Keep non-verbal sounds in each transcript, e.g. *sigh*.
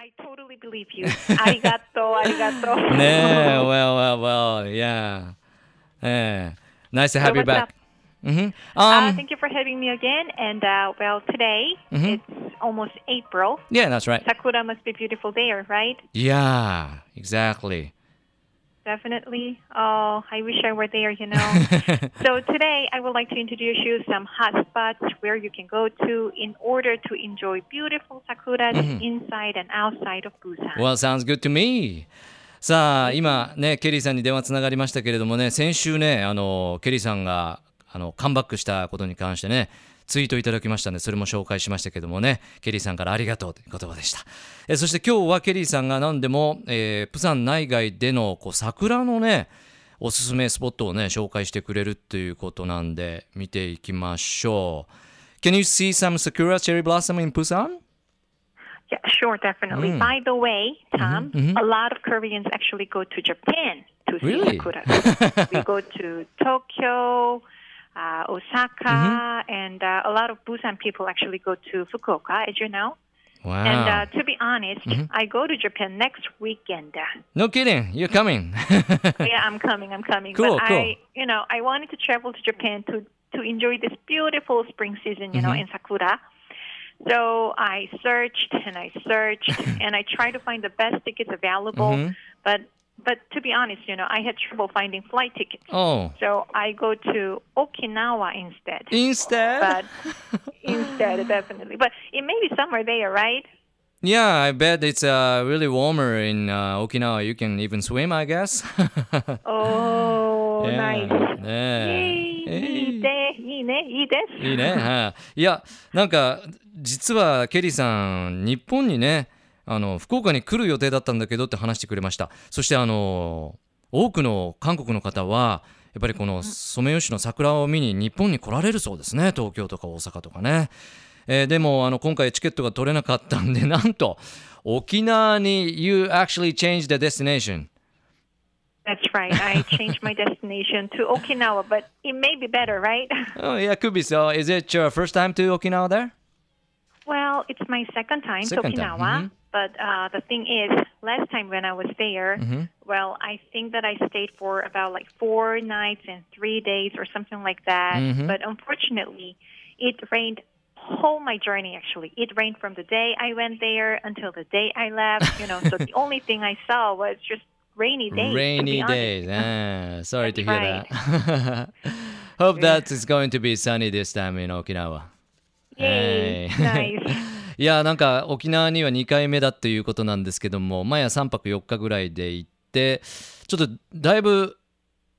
I totally believe you. arigato, *laughs* arigato. 네, well, well, well, yeah. Yeah. Nice to have so you back. Mm-hmm. Uh, um, uh, thank you for having me again. And uh, well, today mm-hmm. it's almost April. Yeah, that's right. Sakura must be beautiful there, right? Yeah, exactly. Definitely. Oh, I wish I were there, you know. so today I would like to introduce you some hot spots where you can go to in order to enjoy beautiful sakuras inside and outside of Busan. Well, sounds good to me. さあ今ねケリーさんに電話つながりましたけれどもね先週ねあのケリーさんがあのカムバックしたことに関してねツイートいただきましたのでそれも紹介しましたけどもねケリーさんからありがとうという言葉でしたえそして今日はケリーさんが何でも、えープサン内外でのこう桜のねおすすめスポットをね紹介してくれるということなんで見ていきましょう Can you see some sakura cherry blossom in Busan? Yeah, sure, definitely. Mm. By the way, Tom, mhm. a lot of Koreans actually go to Japan to see Really? sakura. we go to Tokyo, uh, Osaka, and uh, a lot of Busan people actually go to Fukuoka, as you know. Wow. And uh, to be honest, Mm-hmm. I go to Japan next weekend. No kidding, you're coming. *laughs* yeah, I'm coming. I'm coming. Cool, but cool. I, you know, I wanted to travel to Japan to to enjoy this beautiful spring season, you know, Mm-hmm. in Sakura. So I searched and I searched *laughs* and I tried to find the best tickets available. Mhm. But but to be honest, you know, I had trouble finding flight tickets. oh, So I go to Okinawa instead. instead? But *laughs* instead, definitely. But it may be somewhere there, right? Yeah, I bet it's uh, really warmer in uh, Okinawa. You can even swim, I guess. *laughs* Oh, Yeah. nice. ねえ。いいね、いいね、いいです。いいね。はい。いや、なんか、実はケリーさん、日本にね、 あの、福岡に来る予定だったんだけどって話してくれました。そして、あの、多くの韓国の方は、やっぱりこのソメイヨシノの桜を見に日本に来られるそうですね。東京とか大阪とかね。えーでも、あの、今回チケットが取れなかったんで、なんと、沖縄に You actually changed the destination. That's right. I changed my destination to Okinawa, but it may be better, right? Oh, yeah, could be so. Is it your first time to Okinawa there? Well, it's my second time Second to time, Okinawa. But uh, the thing is, last time when I was there, Mm-hmm. well, I think that I stayed for about like four nights and three days or something like that. Mhm. But unfortunately, it rained whole my journey actually. It rained from the day I went there until the day I left, you know. so the *laughs* only thing I saw was just rainy days. Rainy days. Ah, *laughs* sorry to hear That's that. *laughs* Hope that is going to be sunny this time in Okinawa. Yay, Hey. nice. いやなんか沖縄には2回目だっていうことなんですけども前は3泊4日ぐらいで行ってちょっとだいぶ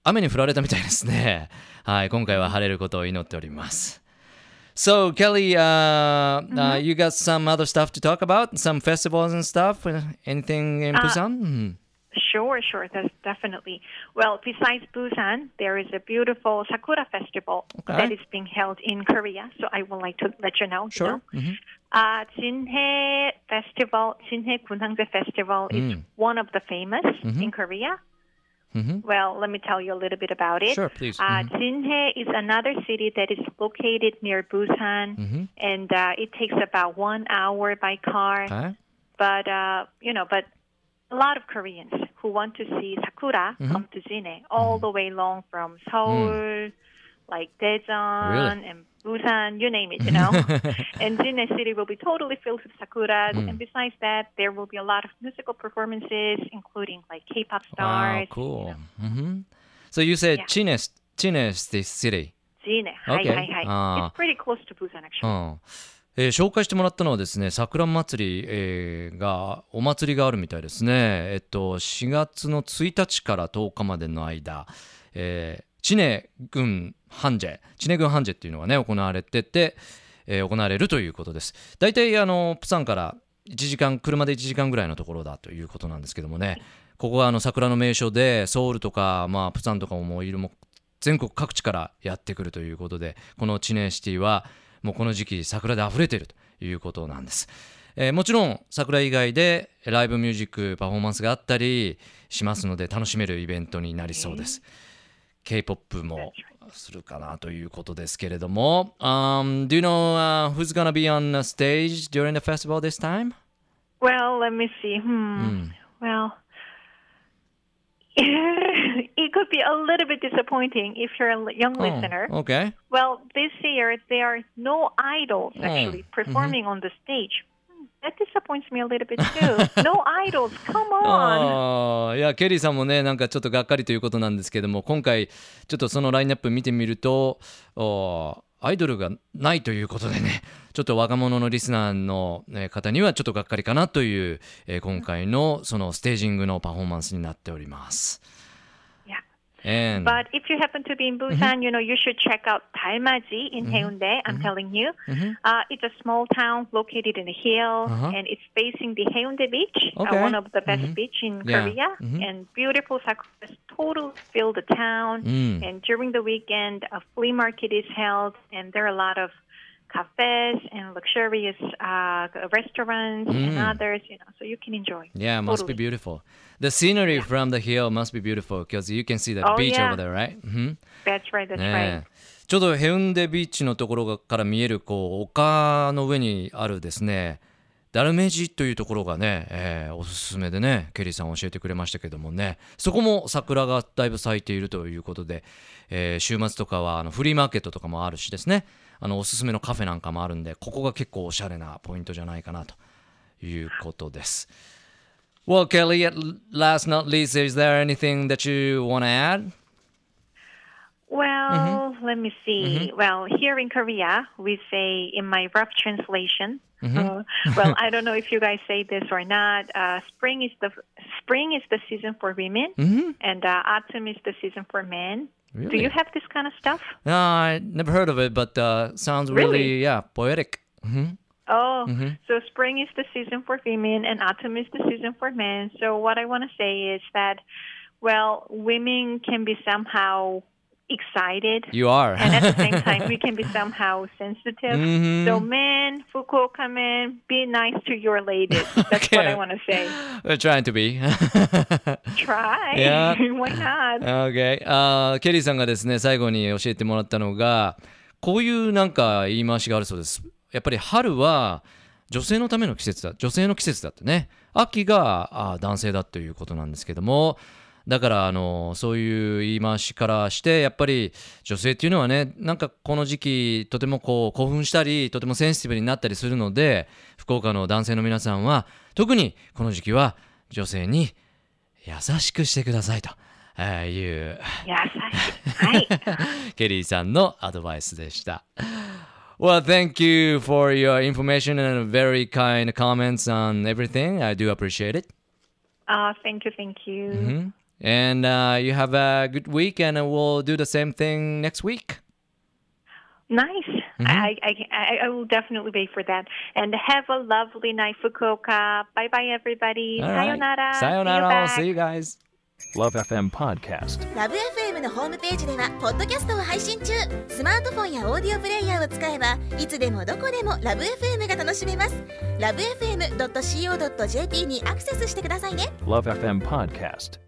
雨に降られたみたいですねはい今回は晴れることを祈っております So Kelly uh, uh, you got some other stuff to talk about some festivals and stuff anything in Busan Mhm. Sure, sure, that's definitely. Well, besides Busan, there is a beautiful Sakura festival Okay. that is being held in Korea. So I would like to let you know. you Sure. know. Mhm. Uh, Jinhae Festival, Jinhae Gunhangje Festival is Mm. one of the famous in Korea. Mhm. Well, let me tell you a little bit about it. Sure, please. Uh, Mhm. Jinhae is another city that is located near Busan, Mhm. and uh, it takes about one hour by car Okay. but uh, you know, but a lot of Koreans who want to see sakura Mm-hmm. come to Jinhae all the way long from Seoul, like Daejeon Mm. Really? and Busan, you name it, you know. *laughs* and Jinhae city will be totally filled with sakuras. Mm. And besides that, there will be a lot of musical performances, including like K-pop Wow, stars. cool. hmm So you said Yeah. Chines, this city. Jinhae, Okay. hi, hi, hi. Ah. It's pretty close to Busan, actually. んえー紹介してもらったのはですね桜祭り、えーがお祭りがあるみたいですね。えっと4月の1日から10日までの間、えー、知根郡繁ジ知根郡繁ジェっていうのがね行われてて、えー行われるということです。大体あのプサンから1時間車で1時間ぐらいのところだということなんですけどもね。ここはあの桜の名所でソウルとか、まあ、プサンとかももういるも全国各地からやってくるということでこの知念シティはもうこの時期桜で溢れているということなんです、えーもちろん桜以外でライブミュージックパフォーマンスがあったりしますので楽しめるイベントになりそうです K-POP もするかなということですけれども、um, Do you know、uh, who's gonna be on the stage during the festival this time? Well, let me see. Hmm. Well, it could be a little bit disappointing if you're a young Oh, listener. okay. Well, this year there are no idols Oh, actually performing on the stage. Hmm, That disappoints me a little bit too. no idols, come on. いやケリーさんもねなんかちょっとがっかりということなんですけども今回ちょっとそのラインナップ見てみるとおーアイドルがないということでね *laughs* ちょっと若者のリスナーの方にはちょっとがっかりかなという、え今回のそのステージングのパフォーマンスになっております。And But if you happen to be in Busan, you know, you should check out Dalmaji in Haeundae. I'm telling you. Uh, it's a small town located in a hill, Uh-huh. and it's facing the Haeundae Beach, Okay. uh, one of the best beach in Yeah. Korea. Mhm. And beautiful sakuras totally fill the town. Mm. And during the weekend, a flea market is held, and there are a lot of cafes and luxurious uh, restaurants and Mm. others, you know, so you can enjoy. Yeah, it must be Totally. beautiful. The scenery from the hill must be beautiful because you can see the Oh, beach yeah. over there, right? うん、That's right, that's ね right. えちょうどヘウンデビーチのところがから見えるこう丘の上にあるですねダルメジというところがね、えーおすすめでねケリーさん教えてくれましたけどもねそこも桜がだいぶ咲いているということで、えー週末とかはあのフリーマーケットとかもあるしですねあのおすすめのカフェなんかもあるんでここが結構おしゃれなポイントじゃないかなということです。Well, Kelly, at last not least, is there anything that you want to add? Well, let me see. Well, here in Korea, we say in my rough translation. uh, well, I don't know if you guys say this or not. Uh, spring is the spring is the season for women, and uh, autumn is the season for men. Do you have this kind of stuff? No, I never heard of it, but uh, sounds really, Really? yeah, poetic. hmm Oh, so spring is the season for women and autumn is the season for men. So what I want to say is that, well, women can be somehow excited. You are. and at the same time, we can be somehow sensitive. Mhm. So, men, Fukuoka men, be nice to your ladies. That's what Okay. I want to say. We're trying to be. Try. Yeah. Why not? okay. あーケリーさんがですね、最後に教えてもらったのが、こういうなんか言い回しがあるそうです。やっぱり春は女性のための季節だ、女性の季節だってね。秋があー男性だということなんですけども、だからあのそういう言い回しからしてやっぱり女性っていうのはねなんかこの時期とてもこう興奮したりとてもセンシティブになったりするので福岡の男性の皆さんは特にこの時期は女性に優しくしてくださいとえーいう Yes. *laughs* Hi. ケリーさんのアドバイスでした。Well, thank you for your information and very kind comments on everything. I do appreciate it. Uh, thank you, thank you. And uh, you have a good week, and we'll do the same thing next week. Nice. I, I, I, I will definitely wait for that. And have a lovely night, Fukuoka. Bye bye, everybody. All right. Sayonara. See you Sayonara. back. See you guys. Love FM Podcast. ラブ f m のホームページではポッドキャストを配信中スマートフォンやオーディオプレイヤーを使えばいつでもどこでもラブ f m が楽しめますラブ FM.co.jp にアクセスしてくださいね Love FM Podcast.